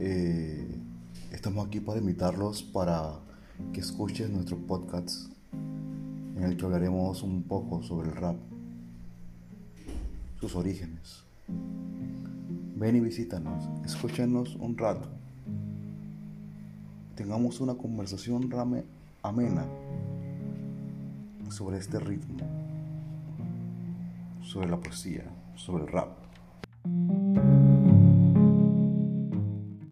Eh, estamos aquí para invitarlos para que escuchen nuestro podcast en el que hablaremos un poco sobre el rap, sus orígenes. Ven y visítanos, escúchenos un rato. Tengamos una conversación rame, amena sobre este ritmo, sobre la poesía, sobre el rap.